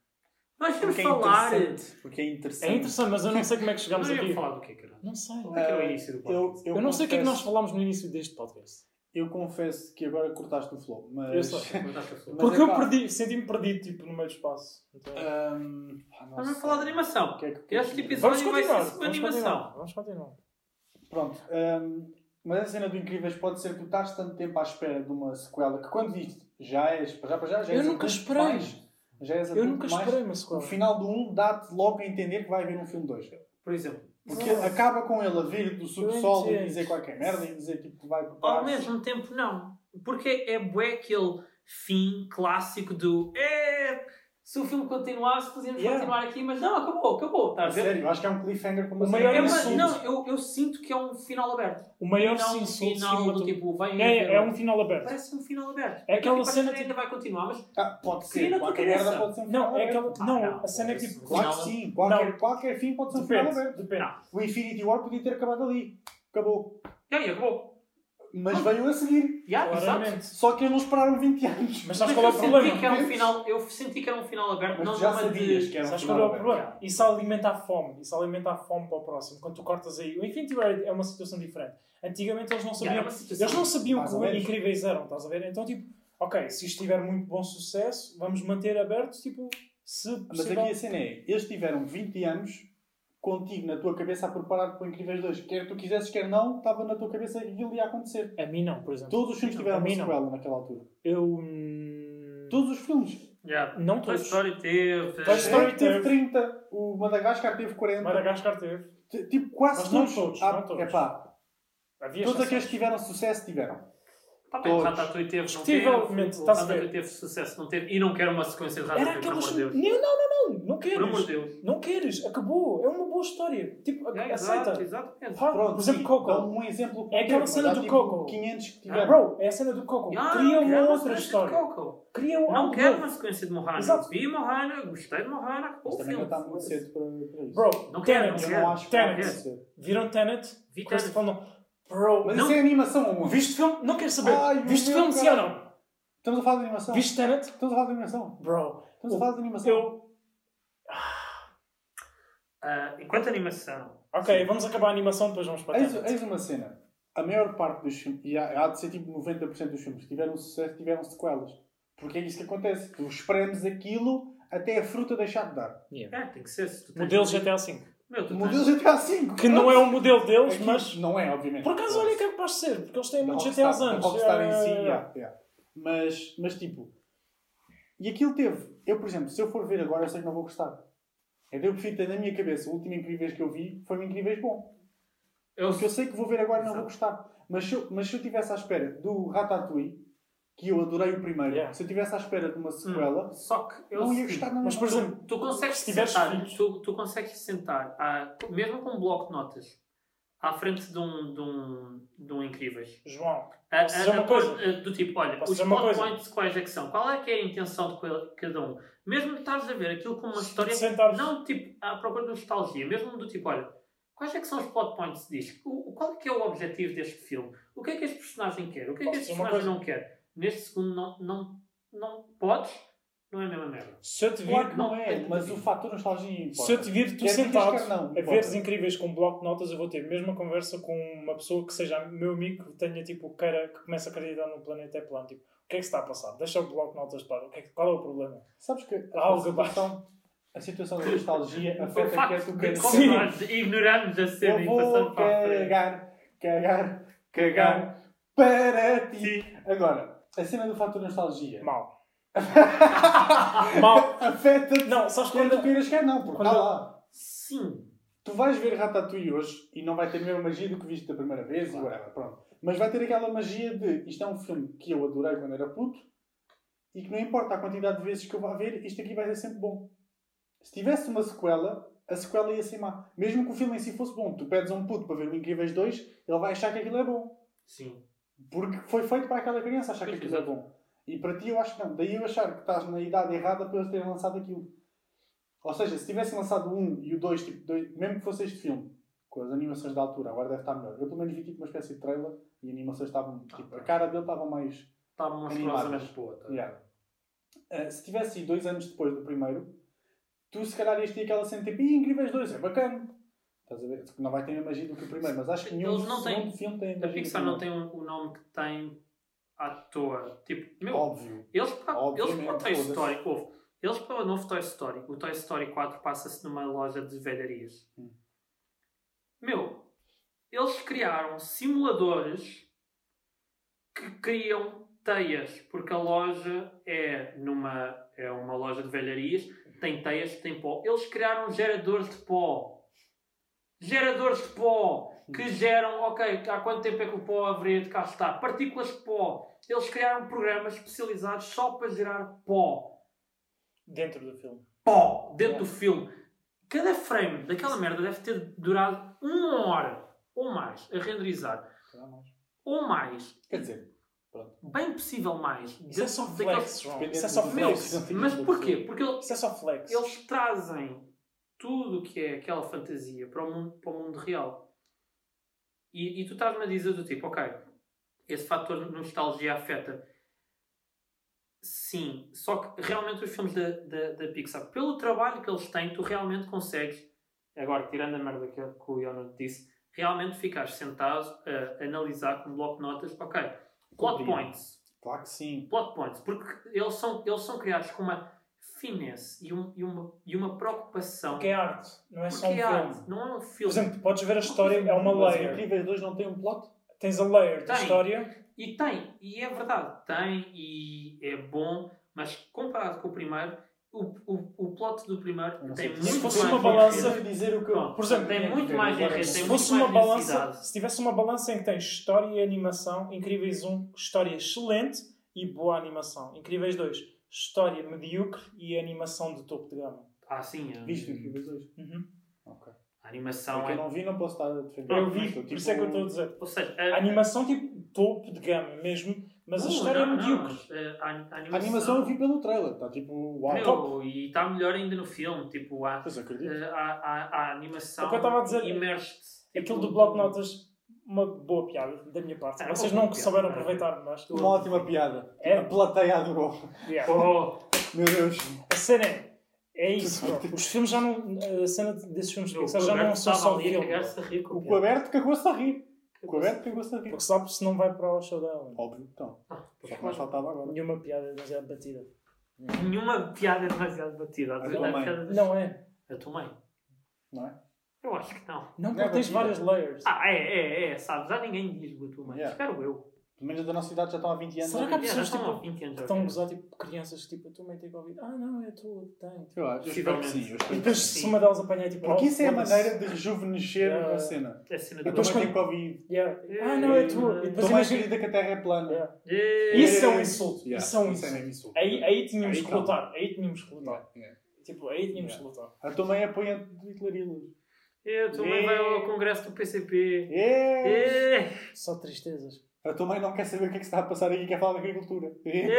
Nós temos de é falar. interessante. Porque é interessante. É interessante, mas eu não sei como é que chegamos aqui. falar do quê, cara? Não sei. Qual é que é o Ah, início do Eu, podcast? Eu não sei o que é que nós falámos no início deste podcast. Eu confesso que agora cortaste o flow. Mas... Eu sei. Contaste a sua. Mas Porque é eu perdi, senti-me perdido tipo, no meio do espaço. Então, Ahm, ah, Vamos sei. falar de animação. O que é que- Este vamos episódio vai continuar. ser sobre Vamos animação. continuar. Vamos continuar. Pronto. ahm, mas a cena do Incríveis pode ser que tu estás tanto tempo à espera de uma sequela que quando viste já és, já já, já Eu és nunca esperei. mais, já és Eu nunca mais. esperei uma O sequela. final do 1 dá-te logo a entender que vai haver um filme 2. Por exemplo, Porque acaba com ele a vir do subsolo e dizer qualquer merda e dizer tipo que vai ao preparar mesmo tempo não. Porque é bué aquele fim clássico do é, se o filme continuasse, podíamos Yeah. continuar aqui, mas não, acabou, acabou, está a ver? sério, eu acho que é um cliffhanger como O assim. maior É uma- insulto. não, eu, eu sinto é um final aberto. O maior Não um insulto final do tipo, vai É, é, é um final aberto. Parece um final aberto. É aquela Tipo, a cena, série ainda vai continuar, mas Ah, pode ser, na qualquer merda pode ser um final Não, é aberto. aquela. Não, não, a cena é tipo. Claro que sim, qualquer, Não. qualquer fim pode ser um final aberto. depende. O Infinity War podia ter acabado ali. Acabou. e aí, acabou. Mas veio a seguir. Yeah, exato. Só que eles não esperaram 20 anos. Mas Mas sabes qual é o problema? que era um final, eu senti que era um final aberto, Mas não já numa de... que era um Sabes final qual é o aberto. problema? Isso alimenta a fome. Isso alimenta a fome para o próximo. Quando tu cortas aí. O Infinity War é uma situação diferente. Antigamente eles não Yeah, sabiam. é uma situação- Eles não sabiam que o menos. incríveis eram, estás a ver? Então, tipo, ok, se isto tiver muito bom sucesso, vamos manter aberto, tipo, se Mas possível. aqui a cena é, eles tiveram 20 anos contigo na tua cabeça a preparar para o Incríveis 2. Quer tu quisesses, quer não, estava na tua cabeça que aquilo ia acontecer. A mim não, por exemplo. Todos os filmes Não, tiveram uma não. sequela naquela altura. Eu. hum, Todos os filmes. Yeah. Não Toy todos. Story teve... Toy Story teve teve. 30, o Madagascar teve 40. Madagascar teve. T- Tipo, quase Mas não todos. todos, Ah, não todos. epá, Havia todos exceções. aqueles que tiveram sucesso tiveram. Tá bem, o Todos. Ratatouille teve, não teve. Ratatouille teve sucesso, não teve. E não quero uma sequência de Ratatouille, pelo amor Não, de Deus. não, não, não. Não Por amor de queres. Deus. Não queres. Acabou. É uma boa história. Tipo, Yeah, aceita. exato, exatamente. Pá, Pronto, por exemplo, sim, Coco. dá um exemplo. É aquela cena do tipo, Coco. 500 que Ah, tiveram. Bro, é a cena do Coco. Yeah, Cria não quero uma outra história. Coco. Cria um Não quero uma sequência de Mohana. Exato. Vi Mohana, gostei de Mohana, acabou o filme. não está muito cedo para, para isso. Bro, Não quero, Tenet. não eu não acho Tenet. Viram Tenet? Vi Tenet. Bro, Mas Não. isso é animação, amor. viste filme? Não quero saber. Ai, viste filme sim ou não? Estamos a falar de animação. Viste Tenet? Estamos a falar de animação. Bro, Estamos a falar de animação. eu... Ah, enquanto animação. Ok, vamos acabar a animação, depois vamos para Eis, eis uma cena. A maior parte dos filmes, e há, há de ser tipo 90% dos filmes que tiveram sucesso, tiveram sequelas. Porque é isso que acontece. Tu espremes aquilo até a fruta deixar de dar. Yeah. É, tem que ser. Se tu tens- Modelo GTA V. Meu, tu O tens- modelo GTA V. Que não é o modelo deles, Aqui mas. Não é, obviamente. Por acaso, olha que é capaz de ser, porque eles têm Da muitos GTAs da antes. Rockstar em si, É, yeah, yeah. Mas, mas tipo... E aquilo teve... Eu, por exemplo, se eu for ver agora, eu sei que não vou gostar. Então eu prefiro ter na minha cabeça, o último Incríveis que eu vi foi um Incríveis bom. Eu, Porque eu sei que vou ver agora e não vou gostar. Mas se eu, mas se eu estivesse à espera do Ratatouille, que eu adorei o primeiro, Yeah. se eu estivesse à espera de uma sequela, Só que eu não ia gostar na Mas, por exemplo, Tu consegues Se sentar, filhos. tu, tu consegues sentar, à- mesmo com um bloco de notas, à frente de um, de um, de um Incríveis. João, A- a- dizer uma a- coisa? Do tipo, olha, Posso os plot coisa? points quais é que são? Qual é que é a intenção de ca- cada um? Mesmo estás a ver aquilo como uma história, sentares- não tipo à procura de nostalgia, mesmo do tipo, olha, quais é que são os plot points disto? O, qual é que é o objetivo deste filme? O que é que este personagem quer? O que é que este personagem não quer? Neste segundo não, não, não podes, não é a mesma merda. se eu te vir, Claro que não não, é, é mas o fator nostalgia importa. se eu te vir tu sentado não, a veres incríveis com um bloco de notas, eu vou ter a mesma conversa com uma pessoa que seja meu amigo, que tenha tipo, queira, que comece a acreditar no planeta é plano. Tipo, o que é que se está a passar? Deixa o bloco de notas para. O que é que- qual é o problema? Sabes que a, Algo situação, a situação da nostalgia O afeta quer facto tu de queres Sim. nós ignoramos a cena Eu e vou frente. cagar, cagar, cagar para ti. Agora, a cena do fator nostalgia Mal. Mal. afeta-te Não, sabes quando tu queiras quer não, porque Quando está lá. Sim. Tu vais ver Ratatouille hoje e não vai ter a mesma magia do que viste da primeira vez e whatever, pronto. Mas vai ter aquela magia de isto é um filme que eu adorei quando era puto e que não importa a quantidade de vezes que eu vá ver, isto aqui vai ser sempre bom. Se tivesse uma sequela, a sequela ia ser má. Mesmo que o filme em si fosse bom, tu pedes a um puto para ver o Incríveis 2, ele vai achar que aquilo é bom. Sim. Porque foi feito para aquela criança achar que Pois, aquilo é bom. E para ti eu acho que não. Daí eu achar que estás na idade errada para eles terem lançado aquilo. Ou seja, se tivessem lançado o 1 e o 2, tipo, dois, mesmo que fosse este filme, com as animações da altura, agora deve estar melhor. Eu pelo menos vi tipo uma espécie de trailer e as animações estavam, tipo, a cara dele estava mais... Está monstruosamente boa. Tá? Yeah. Uh, se tivesse ido dois anos depois do primeiro, tu se calhar ias ter aquela cena tipo, Ih, Incríveis 2, é bacana. Estás a ver? Não vai ter a magia do que o primeiro, mas acho que nenhum Eles não têm- segundo filme tem a A magia do Pixar não tem o, o nome que tem à toa. Tipo, meu, Óbvio. eles para, eles para o Toy foda-se. Story, ouve, eles para o novo Toy Story, o Toy Story 4 passa-se numa loja de velharias. Hum. Meu, eles criaram simuladores que criam teias, porque a loja é numa é uma loja de velharias, tem teias, tem pó. Eles criaram geradores de pó. Geradores de pó que geram, ok, há quanto tempo é que o pó haveria de cá estar? Partículas de pó. Eles criaram programas especializados só para gerar pó. Dentro do filme. Pó dentro Yeah. do filme. Cada frame daquela merda deve ter durado uma hora ou mais a renderizar. Ou mais. Quer dizer, pronto. Bem possível mais. Isso é só flex. Dependendo Isso é só flex. Mas porquê? Porque Isso é só flex. eles trazem tudo o que é aquela fantasia para o mundo, para o mundo real. E, e tu estás-me a dizer do tipo, ok, esse fator nostalgia afeta. Sim, só que realmente os filmes da, da, da Pixar, pelo trabalho que eles têm, tu realmente consegues, agora tirando a merda que, que o Yono disse, realmente ficares sentado a analisar com um bloco de notas, ok, plot Compreendo. points, Claro que sim. plot points, porque eles são, eles são criados com uma finesse e, um, e, uma, e uma preocupação. Porque é arte, não é só um Porque é filme. arte, não é um Por filme. exemplo, podes ver a história, é uma Mas layer. Incríveis 2 não tem um plot? Tens a layer da Tem. história. E tem, e é verdade, tem e é bom, mas comparado com o primeiro, o, o, o plot do primeiro não tem sei. muito Se fosse mais uma balança- enredo. dizer o que eu... Pronto, Por exemplo, tem muito mais enredo, tem Se muito fosse uma mais balança, densidade. se tivesse uma balança em que tens história e animação, Incríveis 1, história excelente e boa animação. Incríveis 2, história medíocre e animação de topo de gama. Ah, sim, a, Viste o Incríveis 2? Uhum. Ok. a animação Porque é. eu não vi, não posso estar a defender. Eu vi, Estou, por isso é que eu estou a tipo, dizer. Ou seja, A animação tipo topo de gama mesmo, mas a Não, história é não, medíocre. não, mas, a, a A animação. animação eu vi pelo trailer. Está tipo... Uau. Meu, e está melhor ainda no filme. Tipo, há, Pois acredito. a, a, a animação O que eu estava a dizer, imerge-te. Aquilo tipo, do bloco de notas, uma boa piada da minha parte. Era Vocês uma não souberam piada, aproveitar, mas. Uma ótima piada. É. A plateia adorou. Yeah. Oh, Meu Deus. A cena é. É isso, bro. Os filmes já não. A cena desses filmes de Pixar já não são só com O. Coberto cagou-se a rir. O Coberto cagou-se a rir. Porque sabe se não vai para o show dela. Óbvio, então. Ah, Só que mais faltava agora. Nenhuma piada, mas é batida. Nenhuma piada é demasiado batida. A, A tua mãe. piada das- Não é. A tua mãe? Não é? Eu acho que não. Não, Não porque é tens várias layers. Ah, é, é, é, sabe? Já ninguém diz a tua mãe. Yeah. Espero eu. Pelo menos da nossa idade já estão há 20 anos. Será que há pessoas, há tipo, 20 anos. que estão a gozar, tipo, crianças, tipo, a tua mãe tem Covid. Ah, não, é a tua, tem. Eu acho, eu espero que sim. E depois, se uma delas apanhar, tipo, Porque oh, isso é a maneira de rejuvenescer Yeah. a cena. É a cena do Depois tem Covid. Yeah. Ah, não, é a tua. E depois imagina. acredita que a Terra é plana. Yeah. Yeah. Isso é um insulto. Yeah, Isso é um é insulto. Aí, aí tínhamos Aí que lutar. Aí tínhamos que lutar. Tipo, aí tínhamos que lutar. A tua mãe apoia de Hitlerilas. Yeah, a tua mãe vai ao congresso do PCP. Yeah. Yeah. Só tristezas. A tua mãe não quer saber o que é que se está a passar aqui e quer falar de agricultura. Yeah.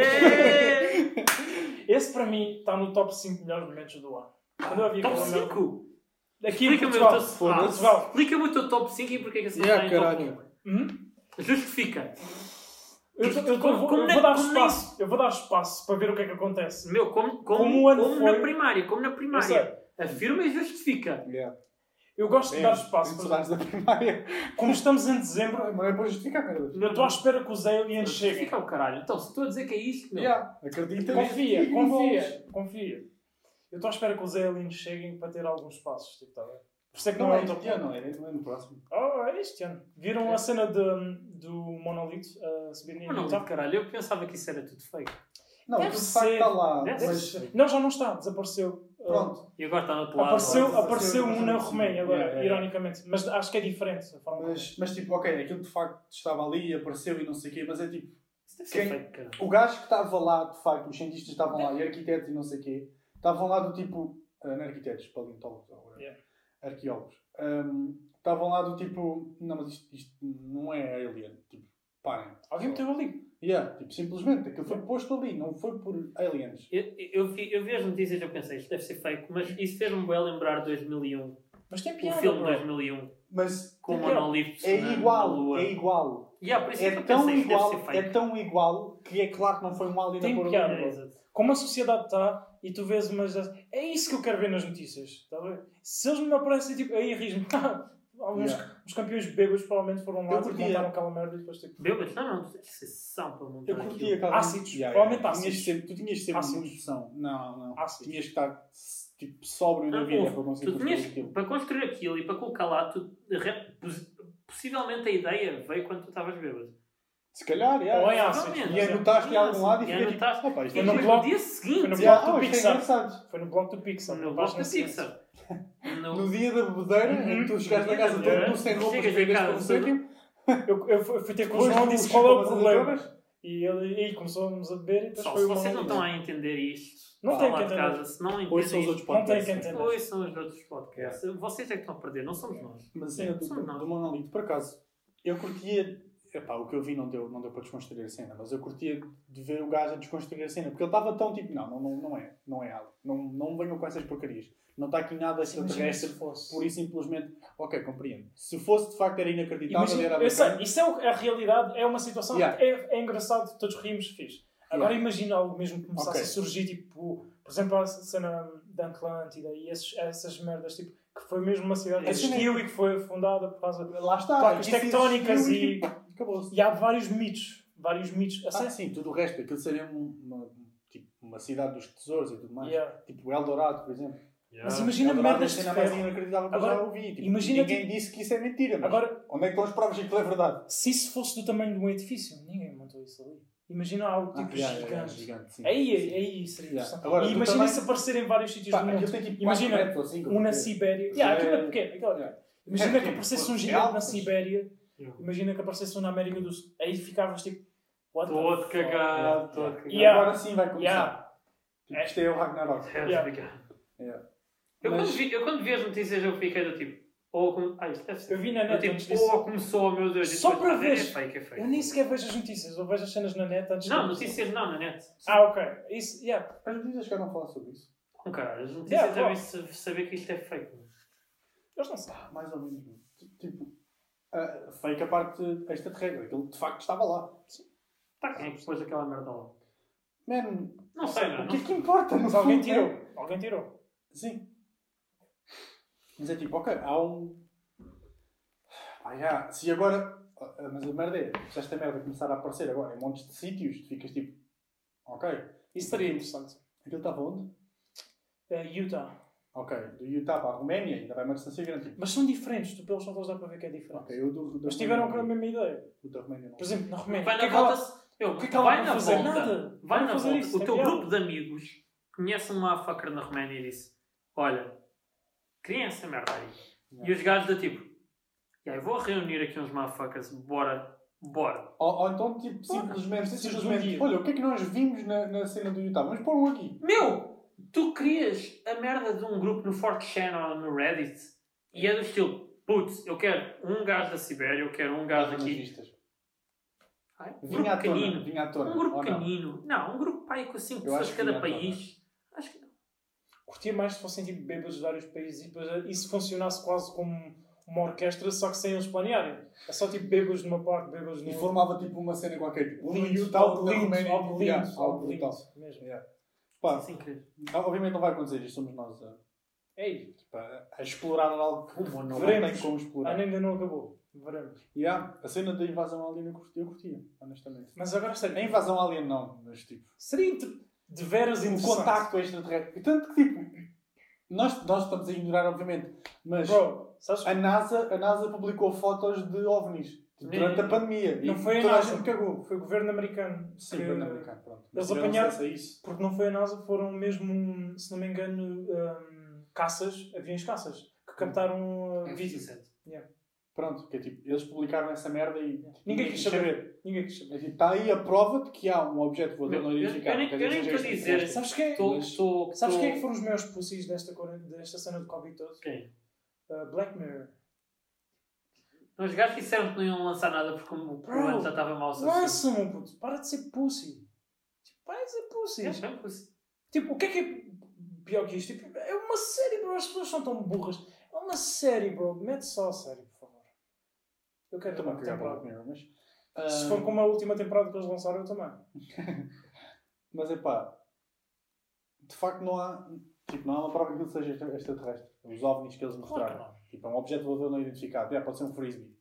Esse para mim está no top 5 melhores momentos do ano. Quando eu havia Top aquela merda- 5? Aqui em Explica-me o teu. Explica-me o teu top 5 e porque é que esse não Yeah, está em top Hum? 1. Justifica. Eu, eu, eu, Como- vou, como eu nem- vou dar nem- espaço. Eu vou dar espaço para ver o que é que acontece. Meu, como, como, Como como foi- na primária, como na Eu primária. Afirma e justifica. Yeah. Eu gosto de É, dar espaço. Para... da primária. Como estamos em dezembro, Mas é para justificar merdas. eu estou à espera que os aliens cheguem. Justifica o caralho. Então, se estou a dizer que é isto, meu. Yeah. Acredita Confia, e gols. confia, confia. Eu estou à espera que os aliens cheguem para ter alguns passos. Tipo, tá ver? Por isso é que não, Não é é top este ano, não é? Não é no próximo. Oh, é este ano. Viram a cena de, do monolito a subir não, Utah? caralho, eu pensava que isso era tudo fake. Não, Deve tu de facto ser. está lá. Deve Mas ser. Não, já não está, desapareceu. Pronto. E agora está no outro lado. Apareceu, Desapareceu, apareceu um na. Roménia agora, Yeah, yeah, ironicamente. Mas acho que é diferente a forma Mas, mas tipo, ok, aquilo de facto estava ali, apareceu e não sei o quê, mas é tipo, Quem- cara. o gajo que estava lá, de facto, os cientistas estavam lá, e arquitetos e não sei o quê, estavam lá do tipo, ah, não arquitetos, paleontólogos, whatever, Yeah. arqueólogos, estavam lá do tipo, não, mas isto, isto não é alien, tipo, parem. Alguém meteu ali. Yeah, tipo, simplesmente, aquilo foi posto ali, não foi por aliens. Eu, eu, vi, eu vi as notícias e eu pensei, isto deve ser fake, mas isso fez-me bem lembrar 2001. Mas tem O piada. filme bro. 2001, Mas com o Tem monolito é na, na igual, lua. é igual. Yeah, por isso é, que É eu tão pensei, isto igual, deve ser é tão igual que é claro que não foi um alien Tem a pôr piada, ali. É, exato. Como a sociedade está e tu vês umas. É isso que eu quero ver nas notícias. Está a ver? Se eles me aparecem tipo. Aí rismo. Alguns Yeah. os campeões bêbados provavelmente foram lá e montaram aquela merda e depois tipo. Bêbados? Não, não, são para montar Eu curti aquilo. aquela... Ácidos, Yeah, provavelmente yeah. Tu tinhas ácidos. de ser- Tu tinhas de ser Ácidos. Não, não. Ácidos. Tinhas que estar tipo, sóbrio na Não, vida para conseguir tu construir tinhas, aquilo. para construir aquilo e para colocar lá, tu, possivelmente a ideia veio quando tu estavas bêbado. Se calhar, yeah. Ou em ácidos. E anotaste em algum lado e fica tipo, opa, isto E é no dia seguinte, foi no blog do Pixar. Foi no blog do Pixar. no bloco seguinte. Pixar. No- No dia da bebedeira, Uhum. em que tu chegaste No a dia casa todo nu, sem roupas, chegas a pegas casa para não sei o todo- quê. Eu, eu fui ter com o João e do disse qual é o problema. E ele e aí começamos a beber e depois Pessoal, foi se vocês não estão a entender isto, Não tem que de entender. casa, se não Hoje entendem são os outros isto, Não tem que podcasts. entender. são os outros podcasts. Vocês é que estão a perder, não somos nós. Mas cena do, Somos nós. do monolito, por acaso, eu curtia. Epá, o que eu vi não deu, não deu para desconstruir a cena, mas eu curtia de ver o gajo a desconstruir a cena, porque ele estava tão tipo, não, não, não, é, não é algo, não, não venham com essas porcarias, não está aqui nada extraterrestre, por isso simplesmente, ok, compreendo. Se fosse de facto era inacreditável, Imagina, era sei, isso é a realidade, é uma situação Yeah. é, é engraçado, todos rimos, fixe. Agora Yeah. imagina algo mesmo que começasse Ok. a surgir, tipo, por exemplo, a cena da Atlântida e esses, essas merdas, tipo, que foi mesmo uma cidade que é- existiu e que foi fundada por causa de... Lá está, Placas tectónicas e- tipo, acabou-se. E há vários mitos, vários mitos. Ah, sério? sim, tudo o resto, aquilo seria um- uma, tipo, uma cidade dos tesouros e tudo mais. Yeah. Tipo Eldorado, por exemplo. Mas imagina Eldorado é merdas de ferro. inacreditável que eu Agora, já ouvi. Tipo, imagina, ninguém disse que isso é mentira, mas Agora, onde é que estão as provas de que aquilo é verdade? se isso fosse do tamanho de um edifício, ninguém montou isso ali. Imagina algo tipo Ah, yeah, yeah, gigante. gigante, sim. Aí, Sim. aí seria Yeah. interessante. Agora, e imagina também- se aparecer em vários sítios Pá, do mundo. tipo Imagina, Um na Sibéria. Yeah, aquilo é É- pequeno. Yeah. Imagina É que aparecesse um é gigante na Sibéria. Yeah. Imagina que aparecesse um na América do Sul. Aí ficavas tipo. Todo cagado, todo cagado. Yeah. Agora sim vai começar. Yeah. Tipo, isto é o Ragnarok. É, Yeah. Yeah. Eu, Mas- quando vi, eu quando vi as notícias eu fiquei do tipo, ou come... ah, isto deve ser. Eu vi na Eu, net tipo, disso. ou começou, meu Deus, Só para ah, é ver. fake, é fake. Eu nem sequer vejo as notícias. Eu vejo as cenas na net antes Não, notícias não, na net. Ah, ok. Isso, yeah. As notícias chegaram a falar sobre isso. Não, caralho, as notícias Yeah, devem saber que isto é fake. Eles não sabem. Ah, mais ou menos. Tipo, ah, fake a parte extraterrestre. Aquilo de facto estava lá. Tá, quem é que pôs aquela merda lá? Man, Não sei, não. o que é que importa? Mas alguém fundo, tirou. né? Alguém tirou. Sim. Mas é tipo, ok, há um. Ah, já, se agora. ah, Mas a merda é, se esta merda começar a aparecer agora em montes de sítios, tu ficas tipo, ok. Isso seria interessante. Aquilo estava onde? Eh, Utah. Ok, do Utah para a Roménia ainda vai uma distância grande. Mas são diferentes, tu pelos fotos dá para ver que é diferente. Ok, eu do, do Mas tiveram com a mesma ideia. O da Roménia não. Por exemplo, na Roménia. Vai o que na é que ela- volta. Eu, o que é que ela vai na fazer? volta. Nada. Vai na fazer volta. isso, o teu piada. grupo de amigos conhece uma motherfucker na Roménia e disse: Olha, essa merda aí. E os gajos da tipo: E aí, vou reunir aqui uns motherfuckers, bora, bora. Ou, ou então, tipo, simplesmente, um simplesmente olha, o que é que nós vimos na, na cena do Utah? Vamos pôr um aqui. Meu, tu crias a merda de um grupo no 4chan ou no Reddit e é do estilo: Putz, eu quero um gajo da Sibéria, eu quero um gajo Nas aqui. vistas. Ai, Um Vinha à grupo tona. pequenino. Vinha à tona. Um grupo ou não? Não, um grupo pai com 5 Eu acho pessoas de cada país. Acho que não. Curtia mais se fossem tipo bêbados de vários países e depois isso funcionasse quase como uma orquestra, só que sem eles planearem. É só tipo bêbados numa parte, bêbados E numa formava tipo uma cena qualquer. Tipo, um no Lindo, algo na lindo, algo lindo, algo algo lindo mesmo. Yeah. Pá, Sem querer. obviamente não vai acontecer isto, somos nós a, tipo, a, a explorar algo que Uma não. Veremos. tem como a explorar. ainda não acabou. Veremos. A cena da invasão alien eu curtia, eu curtia honestamente. Mas agora sério, A invasão alien não, mas tipo. seria inter- de veras O interessante. contacto extraterrestre. Tanto que tipo. Nós, nós estamos a ignorar, obviamente, mas Bro, sabes? a NASA, a NASA publicou fotos de ovnis durante a pandemia. Não e foi a NASA. gente cagou. Foi o governo americano. Sim, que- governo americano, pronto. Eles apanharam- isso. Porque não foi a NASA, foram mesmo, se não me engano, hum, caças, aviões caças, que captaram uh, vídeos. 27. Pronto, que é tipo, eles publicaram essa merda e Ninguém quis saber. Ninguém quis É saber. tipo, está aí a prova de que há um objeto voador não eu- identificado. eu nem- eu estou a dizer-. Sabes quem, tô- quem é que foram os maiores pussies desta, cena do Covid todo? Quem? Uh, Black Mirror. Os gajos disseram que não iam lançar nada porque o programa já estava mal o suficiente. Lança, meu puto. Para de ser pussy. Tipo, para de ser pussy. É, é possível. Tipo, o que é que é pior que isto? Tipo, é uma série, bro. As pessoas são tão burras. É uma série, bro. Mete só a série, por favor. Eu quero o temporada. Mirror, mas... Se ah, for como a última temporada que eles lançaram, eu também. Mas é pá, de facto não há, tipo, não há uma prova que aquilo seja extra- extraterrestre. Os ovnis que eles Claro mostraram. Que. Tipo, é um objeto voador não identificado. É, pode ser um frisbee.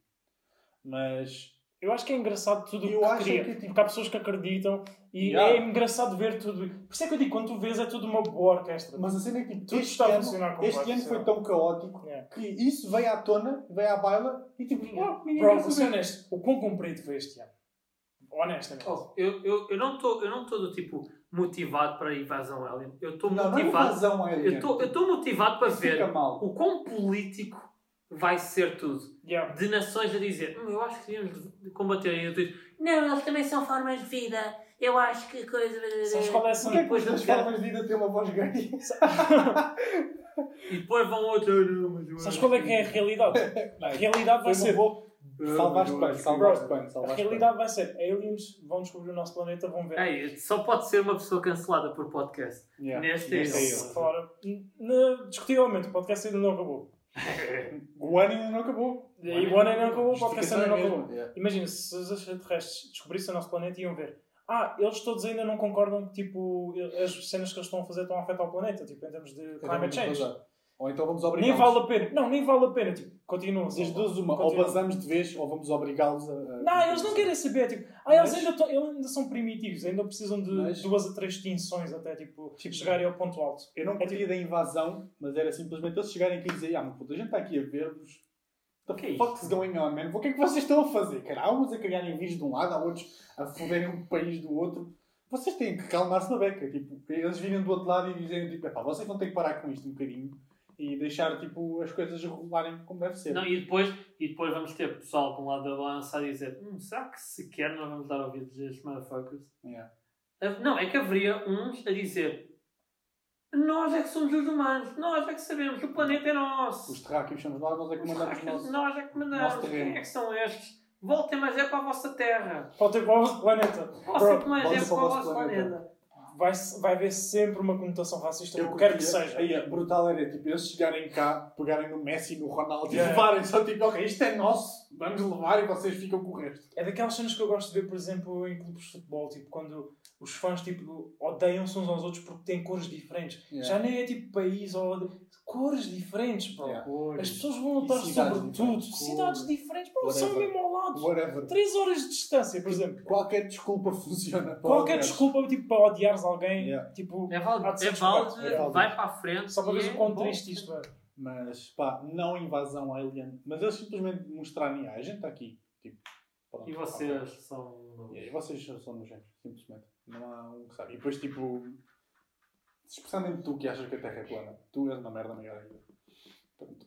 Mas Eu acho que é engraçado tudo o Eu que acho cria. que, tipo- Porque há pessoas que acreditam e Yeah. é engraçado ver tudo. Por isso é que eu digo, quando tu vês é tudo uma boa orquestra. Mas a cena é que tipo, Tudo este, está a ano, funcionar como este ano foi tão caótico Yeah. que isso veio à tona, veio à baila e tipo, oh, ninguém Bro, vou ser honesto. O quão comprido foi este ano? Honestamente. Oh, eu, eu, eu não estou do tipo motivado para a invasão alien. Eu estou Não, não é motivado. invasão alien. eu estou motivado para Isso ver fica mal. o quão político vai ser tudo. Yeah. De nações a dizer, "Hum, eu acho que devíamos de combater e outros, não, eles também são formas de vida. Eu acho que coisa. Sabes qual é a que depois as vamos ver- formas de vida têm uma voz gay? E depois vão outros. "Não, mas eu Sabes qual é que-" é a realidade? A realidade vai ser. Salvaste bem, salvaste bem, A salvaste realidade vai ser. Aliens vão descobrir o nosso planeta, vão ver. Ei, só pode ser uma pessoa cancelada por podcast. Yeah. Neste é ele. Discutivelmente, o podcast ainda não acabou. O ano ainda não acabou. E o ano ainda não acabou, o podcast Justificação ainda não é acabou. Yeah. Imagina, se os extraterrestres descobrissem o nosso planeta, iam ver. Ah, eles todos ainda não concordam que tipo, as cenas que eles estão a fazer estão a afetar o planeta, tipo, em termos de climate change. Ou então vamos Nem obrigá-los. vale a pena. Não, nem vale a pena. Tipo, continuam. Das duas, uma. Ou Continuam. basamos de vez, ou vamos obrigá-los a. a- Não, eles não querem saber. Tipo, ah, eles, Mas- ainda eles ainda são primitivos, ainda precisam de Mas- duas a três extinções até tipo, Tipo, chegarem ao ponto alto. Eu não É tipo- queria da invasão, mas era simplesmente eles chegarem aqui e dizer: Ah, meu puto, a gente está aqui a ver-vos. The é fuck is going on, man? O que é que vocês estão a fazer? Cara, há uns a cagarem vírus de um lado, há outros a foderem um país do outro. Vocês têm que calmar-se na beca. Tipo, eles virem do outro lado e dizerem: tipo, "Epá, vocês vão ter que parar com isto um bocadinho e deixar tipo, as coisas rolarem como deve ser. Não, e, depois, e depois vamos ter pessoal de um lado da balança a dizer: hum, será que sequer nós vamos dar ouvidos a estes motherfuckers? Yeah. Ah, Não, é que haveria uns a dizer: nós é que somos os humanos, nós é que sabemos, o planeta é nosso. Os terráqueos somos nós, nós é que Os mandamos o hackers, nosso. nós é que mandamos. Quem é que são estes? Voltem, mas é para a vossa terra. Ter para o vosso planeta. Mas voltem é para o vosso planeta. planeta. Vai, vai haver sempre uma conotação racista, Eu quero que seja. Aí, brutal era tipo eles chegarem cá, pegarem no Messi e no Ronaldo e Yeah. levarem só tipo, ok, isto é nosso. Vamos levar e vocês ficam com o resto. É daquelas cenas que eu gosto de ver, por exemplo, em clubes de futebol, tipo, quando os fãs tipo, odeiam-se uns aos outros porque têm cores diferentes. Yeah. Já nem é tipo país ou cores diferentes, bro. Yeah. As pessoas vão lutar sobre tudo. Cidades diferentes, bro, são mesmo ao lado. Whatever. 3 horas de distância, por exemplo. Qualquer desculpa funciona. para Qualquer desculpa tipo, para odiares alguém, Yeah. tipo, É válido, é válido, é válido. vai para a frente. só para veres é o quão triste isto é. Mas pá, não invasão alien. Mas eles simplesmente mostrarem, ah, a gente está aqui. Tipo, pronto, E ok. vocês são. E vocês são nojentos, simplesmente. Não há um que sabe. E depois, tipo, especialmente tu que achas que a Terra é plana, tu és uma merda maior ainda. Pronto.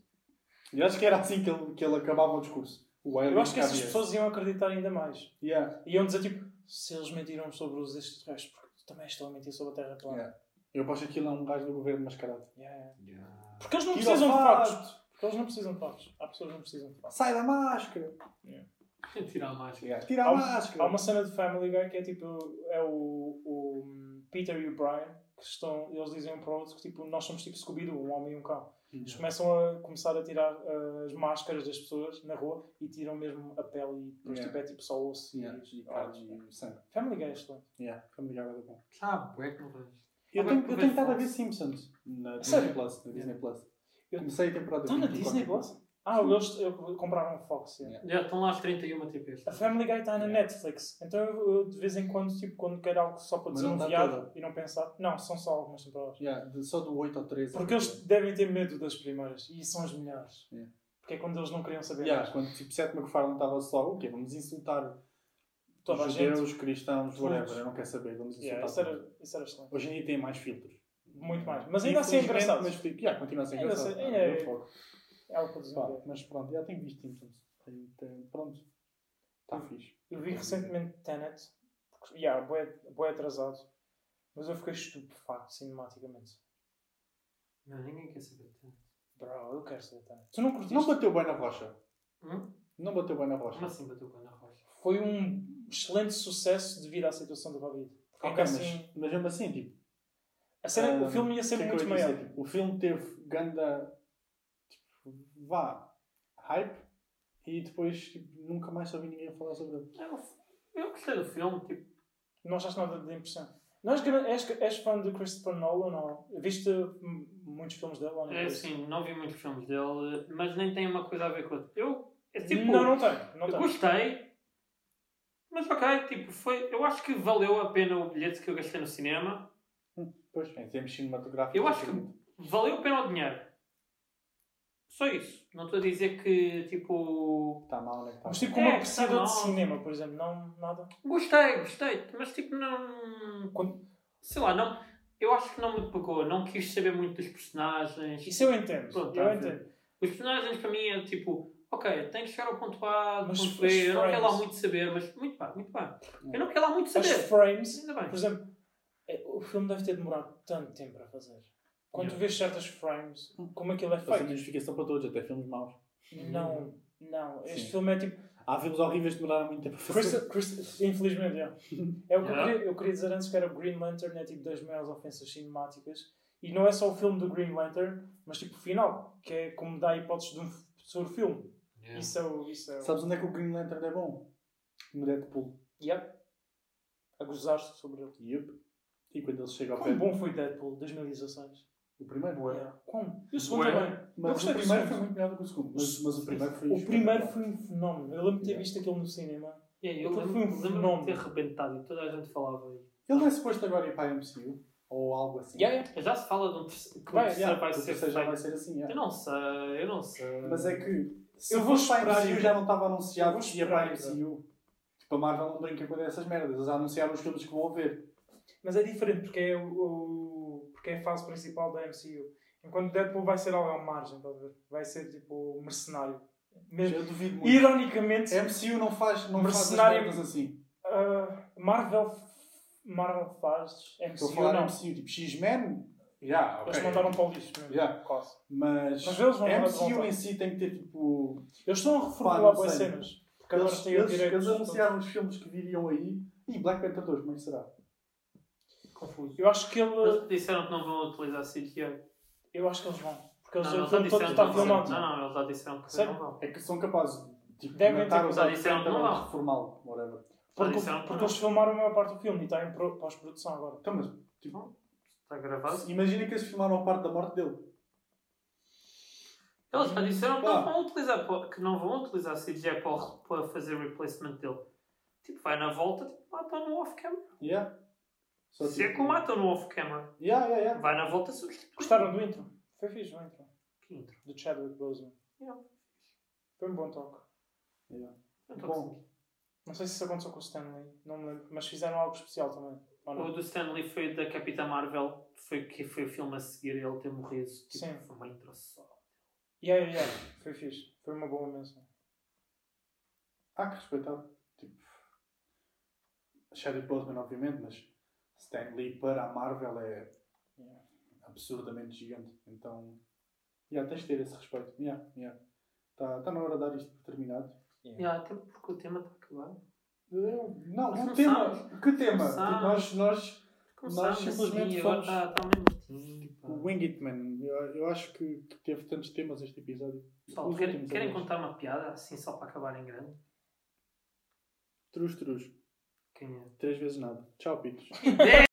E acho que era assim que ele, que ele acabava o discurso. O alien Eu acho que essas pessoas iam acreditar ainda mais. Yeah, Iam dizer tipo, se eles mentiram sobre os extraterrestres, porque também estão a mentir sobre a Terra plana. yeah. Eu acho que aquilo é um gajo do governo mascarado. Yeah, yeah. Porque eles não Tira precisam de fato. factos. Porque eles não precisam de factos. Há pessoas que não precisam de factos. Sai da máscara! Tirar mais. Yeah. Tira Há, a um- máscara! há uma cena de Family Guy que é tipo, é o, o Peter e o Brian, que estão, eles dizem um para o outro que tipo, nós somos tipo Scooby-Doo, um homem e um cão. Eles começam a começar a tirar uh, as máscaras das pessoas na rua e tiram mesmo a pele e depois Yeah. tipo, é tipo só osso Yeah. e, E carne e sangue. Family Guy é excelente. Yeah. Familiar é bom. Sabe, é que não vejo. Eu tenho, eu tenho estado a ver. Simpsons na Disney? Plus. Na Disney Plus. Eu- Comecei a temporada Está na 20 Disney Plus? Ah, eles eu, compraram o Fox. yeah. Yeah. Estão lá as 31 TPs. A Family Guy está na Yeah. Netflix. Então eu, de vez em quando, tipo, quando quero algo só para está desanuviar toda. e não pensar. Não, são só algumas temporadas. Yeah, de- só do 8 ao 13. Porque eles devem ter medo das primeiras e são as melhores. Yeah. Porque é quando eles não queriam saber Yeah, mais. quando tipo, Seth MacFarlane estava só, o quê? Vamos insultar Toda a os gente. judeus, cristãos, Todos. whatever. Eu não quero saber. Vamos insultar Yeah, isso, era, isso era excelente. Hoje em dia tem mais filtros. Muito mais. Mas ainda assim é engraçado. Mas yeah, continua a ser Ainda engraçado. assim- Ah, ainda é- eu fogo. É algo para desenvolver. Mas pronto, já tenho visto Simpsons. Tem- tem- Pronto. Está fixe. Eu vi recentemente Tenet. Porque, yeah, bué atrasado. Mas eu fiquei estupefacto cinematicamente. Não, ninguém quer saber. Bro, eu quero ser Tenet. Tu não curtiste? Não bateu bem na rocha. Hum? Não bateu bem na rocha. Como assim bateu com a rocha? Foi um excelente sucesso devido à situação do Covid. Porque mas, assim, mas mesmo assim, tipo. a cena, ah, o filme ia ser que é que muito ia dizer? maior. Tipo, o filme teve ganda. Tipo, vá. Hype. E depois tipo, nunca mais ouvi ninguém falar sobre ele. Eu, eu gostei do filme, tipo, Não achaste nada de impressão. Não és, és, és fã de Christopher Nolan ou viste muitos filmes dele ou não? é assim, não vi muitos filmes dele, mas nem tem uma coisa a ver com outra. Eu, é tipo, não, não tem. Não eu tem. gostei, mas ok, tipo, foi, eu acho que valeu a pena o bilhete que eu gastei no cinema, Pois, em termos cinematográficos. Eu acho que- valeu a pena o dinheiro. Só isso. Não estou a dizer que, tipo, Está mal, né? Tá Mas tipo É, como que apreciador tá de cinema, por exemplo, não nada. gostei, gostei, mas tipo, não. Quando- Sei lá, não. Eu acho que não me pegou, não quis saber muito dos personagens. Isso eu entendo. Pronto, eu tá entendo. Os personagens para mim é tipo, ok, tenho que chegar ao ponto A, do Mas ponto B, eu não quero lá muito saber, mas muito bem, muito bem. Eu não quero lá muito As saber. frames, Ainda bem. por exemplo, é- o filme deve ter demorado tanto tempo a fazer. Quando tu Yeah. vês certas frames, como aquilo é feito. notificação para todos, até filmes maus. Não, não. Este Sim. filme é tipo. Há filmes horríveis que demoraram muito tempo a fazer. Christa- infelizmente, yeah. é o que Yeah. eu, queria, eu queria dizer antes que era o Green Lantern, é tipo das maiores ofensas cinemáticas. E não é só o filme do Green Lantern, mas tipo o final, que é como dá hipóteses de um futuro filme. Yeah. Isso é o. Isso é o... Sabes onde é que o Green Lantern é bom? No Deadpool. Yep. A gozar-se sobre ele. Yep. E quando ele chega ao pé. Quão bom foi Deadpool 2016? O primeiro é. Yeah. Quão? E o segundo também. Mas o primeiro foi muito melhor do que o segundo. Mas, mas o primeiro foi. O primeiro foi um fenómeno. Eu lembro de ter Yeah. visto aquilo no cinema. Yeah, eu lembro- foi um lembro-me de fenómeno. ter arrebentado e toda a gente falava aí. Ele não é suposto agora ir para a MCU? Ou algo assim? Yeah, yeah. Já se fala de um terceiro, que o Vai, terceiro yeah, vai O ser terceiro já vai ser assim, Eu não sei, eu não sei. Mas é que. Se Eu vou esperar MCU e já ver. não estava anunciado vou que ia para a MCU. Tipo, a Marvel não brinca com essas merdas. Eles já anunciaram os filmes que vão ver. Mas é diferente porque é, o, o- porque é a fase principal da MCU. Enquanto Deadpool vai ser algo à margem? Vai ser tipo mercenário. Mesmo. Eu duvido muito. Ironicamente, A MCU não faz, não faz Mercenário- merdas assim. uh, Marvel, Marvel faz, Estou a MCU falar não. MCU. Tipo, X-Men. Já, Eles ok. mandaram para o lixo mesmo. Yeah. Quase. Mas, Mas eles vão a de MCU em si tem que ter tipo. Eles estão a reformular boas cenas. Porque agora Eles, eles, direito. eles anunciaram os filmes que viriam aí. E Black Panther 2, como é que será? Confuso. Eu acho que ele. Eles disseram que não vão utilizar CGI. Eu acho que eles vão. Porque eles, Não, eles já disseram está que não filmado. Não, não, eles já disseram que Sério? não vão. É que são capazes Tipo, Devem ter usado, atores disseram que não vão. reformal, whatever. Porque, que porque eles filmaram a maior parte do filme e está em pro- pós-produção agora. Então, mas, tipo, Está gravado. imagina que eles filmaram a parte da morte dele. Eles já disseram que não vão utilizar, que não vão utilizar CGI para, o- para fazer replacement dele. Tipo, vai na volta, tipo, matam no off-camera. Yeah. Só, Se é tipo, que o matam no off-camera, Yeah, yeah, yeah. vai na volta substituir. Gostaram do intro? Foi fixe o intro. Que intro. Do Chadwick Boseman. Yeah. Foi um bom toque. Yeah. Tô Bom. Não sei se isso aconteceu com o Stanley, não me lembro, mas fizeram algo especial também. O do Stanley foi da Capitã Marvel, foi, que foi o filme a seguir ele ter morrido. Tipo, Sim. Foi uma intro só. Yeah, yeah, yeah. Foi fixe. Foi uma boa menção. Há que respeitar. Tipo, Chadwick Boseman, obviamente, mas Stan Lee para a Marvel é Yeah. absurdamente gigante. Então, yeah, tens de ter esse respeito. Está yeah, yeah. Tá, tá na hora de dar isto por terminado. Yeah, até porque o tema está acabado. Não, o tema. Que tema? Tipo, nós, nós simplesmente assim, fomos- está tá meio mortinho. pá. O Wing It Man, eu, eu acho que, que teve tantos temas este episódio. Pessoal, querem, contar uma piada assim só para acabar em grande? Trus, trus. Quem é? Três vezes nada. Tchau, Pitos.